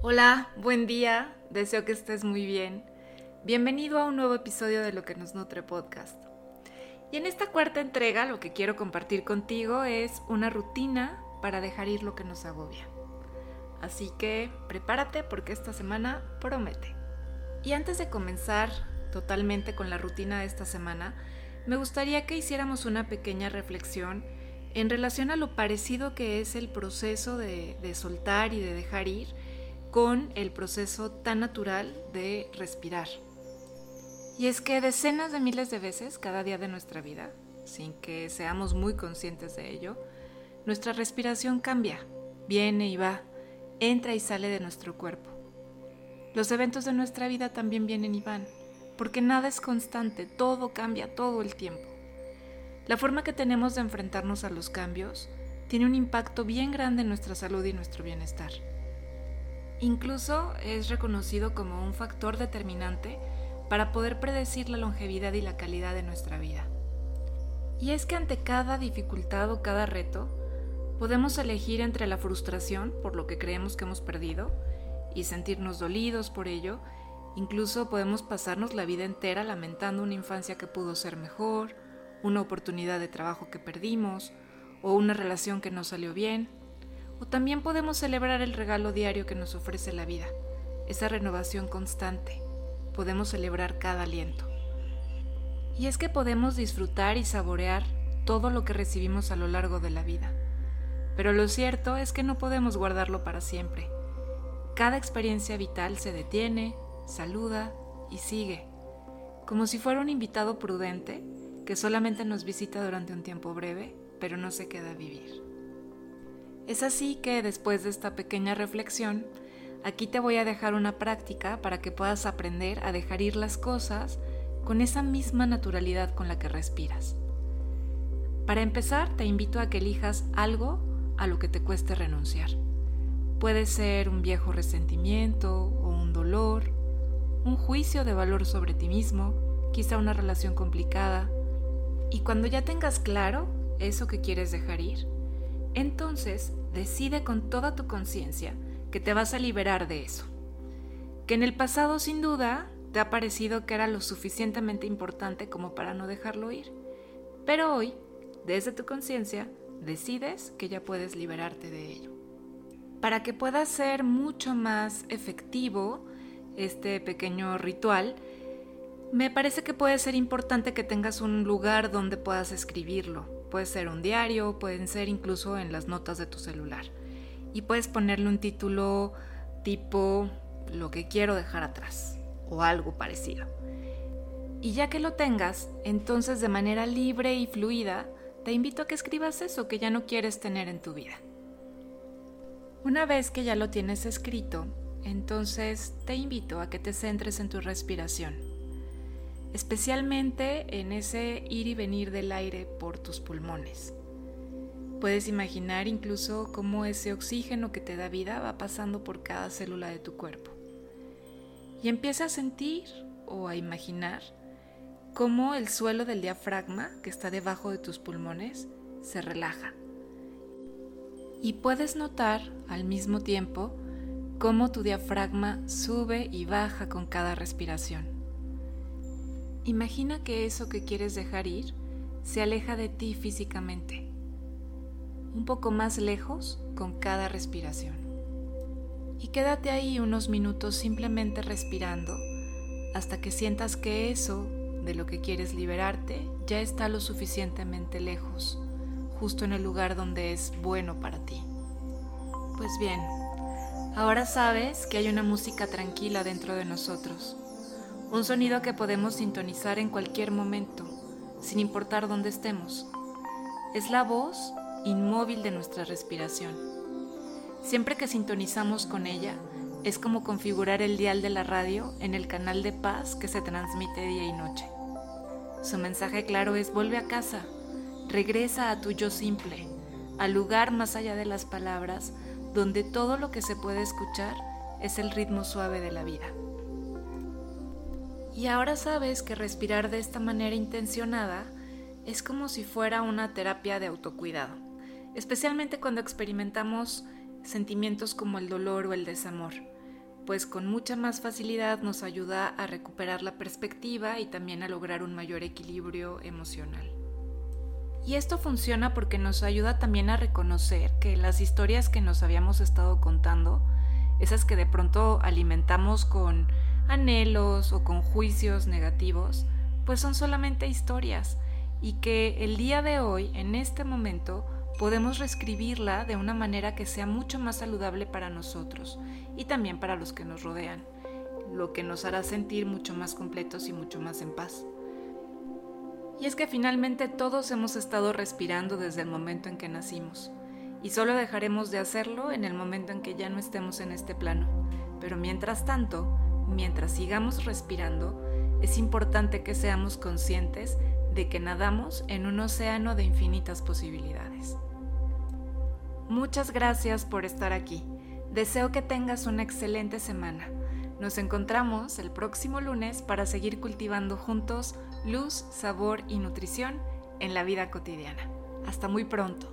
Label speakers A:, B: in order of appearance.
A: Hola, buen día, deseo que estés muy bien. Bienvenido a un nuevo episodio de Lo que nos nutre podcast. Y en esta cuarta entrega lo que quiero compartir contigo es una rutina para dejar ir lo que nos agobia. Así que prepárate porque esta semana promete. Y antes de comenzar totalmente con la rutina de esta semana, me gustaría que hiciéramos una pequeña reflexión en relación a lo parecido que es el proceso de, de soltar y de dejar ir con el proceso tan natural de respirar. Y es que decenas de miles de veces cada día de nuestra vida, sin que seamos muy conscientes de ello, nuestra respiración cambia, viene y va, entra y sale de nuestro cuerpo. Los eventos de nuestra vida también vienen y van, porque nada es constante, todo cambia todo el tiempo. La forma que tenemos de enfrentarnos a los cambios tiene un impacto bien grande en nuestra salud y nuestro bienestar. Incluso es reconocido como un factor determinante para poder predecir la longevidad y la calidad de nuestra vida. Y es que ante cada dificultad o cada reto, podemos elegir entre la frustración por lo que creemos que hemos perdido y sentirnos dolidos por ello, incluso podemos pasarnos la vida entera lamentando una infancia que pudo ser mejor, una oportunidad de trabajo que perdimos o una relación que no salió bien, o también podemos celebrar el regalo diario que nos ofrece la vida, esa renovación constante. Podemos celebrar cada aliento. Y es que podemos disfrutar y saborear todo lo que recibimos a lo largo de la vida. Pero lo cierto es que no podemos guardarlo para siempre. Cada experiencia vital se detiene, saluda y sigue, como si fuera un invitado prudente que solamente nos visita durante un tiempo breve, pero no se queda a vivir. Es así que después de esta pequeña reflexión, aquí te voy a dejar una práctica para que puedas aprender a dejar ir las cosas con esa misma naturalidad con la que respiras. Para empezar, te invito a que elijas algo a lo que te cueste renunciar. Puede ser un viejo resentimiento o un dolor, un juicio de valor sobre ti mismo, quizá una relación complicada. Y cuando ya tengas claro eso que quieres dejar ir, entonces decide con toda tu conciencia que te vas a liberar de eso. Que en el pasado sin duda te ha parecido que era lo suficientemente importante como para no dejarlo ir. Pero hoy, desde tu conciencia, decides que ya puedes liberarte de ello. Para que pueda ser mucho más efectivo este pequeño ritual, me parece que puede ser importante que tengas un lugar donde puedas escribirlo Puede ser un diario, pueden ser incluso en las notas de tu celular. Y puedes ponerle un título tipo lo que quiero dejar atrás o algo parecido. Y ya que lo tengas, entonces de manera libre y fluida, te invito a que escribas eso que ya no quieres tener en tu vida. Una vez que ya lo tienes escrito, entonces te invito a que te centres en tu respiración especialmente en ese ir y venir del aire por tus pulmones. Puedes imaginar incluso cómo ese oxígeno que te da vida va pasando por cada célula de tu cuerpo. Y empieza a sentir o a imaginar cómo el suelo del diafragma que está debajo de tus pulmones se relaja. Y puedes notar al mismo tiempo cómo tu diafragma sube y baja con cada respiración. Imagina que eso que quieres dejar ir se aleja de ti físicamente, un poco más lejos con cada respiración. Y quédate ahí unos minutos simplemente respirando hasta que sientas que eso de lo que quieres liberarte ya está lo suficientemente lejos, justo en el lugar donde es bueno para ti. Pues bien, ahora sabes que hay una música tranquila dentro de nosotros un sonido que podemos sintonizar en cualquier momento, sin importar dónde estemos. Es la voz inmóvil de nuestra respiración. Siempre que sintonizamos con ella, es como configurar el dial de la radio en el canal de paz que se transmite día y noche. Su mensaje claro es vuelve a casa, regresa a tu yo simple, al lugar más allá de las palabras, donde todo lo que se puede escuchar es el ritmo suave de la vida. Y ahora sabes que respirar de esta manera intencionada es como si fuera una terapia de autocuidado, especialmente cuando experimentamos sentimientos como el dolor o el desamor, pues con mucha más facilidad nos ayuda a recuperar la perspectiva y también a lograr un mayor equilibrio emocional. Y esto funciona porque nos ayuda también a reconocer que las historias que nos habíamos estado contando, esas que de pronto alimentamos con anhelos o con juicios negativos, pues son solamente historias y que el día de hoy, en este momento, podemos reescribirla de una manera que sea mucho más saludable para nosotros y también para los que nos rodean, lo que nos hará sentir mucho más completos y mucho más en paz. Y es que finalmente todos hemos estado respirando desde el momento en que nacimos, y solo dejaremos de hacerlo en el momento en que ya no estemos en este plano. Pero mientras tanto, mientras sigamos respirando, es importante que seamos conscientes de que nadamos en un océano de infinitas posibilidades. Muchas gracias por estar aquí. Deseo que tengas una excelente semana. Nos encontramos el próximo lunes para seguir cultivando juntos luz, sabor y nutrición en la vida cotidiana. Hasta muy pronto.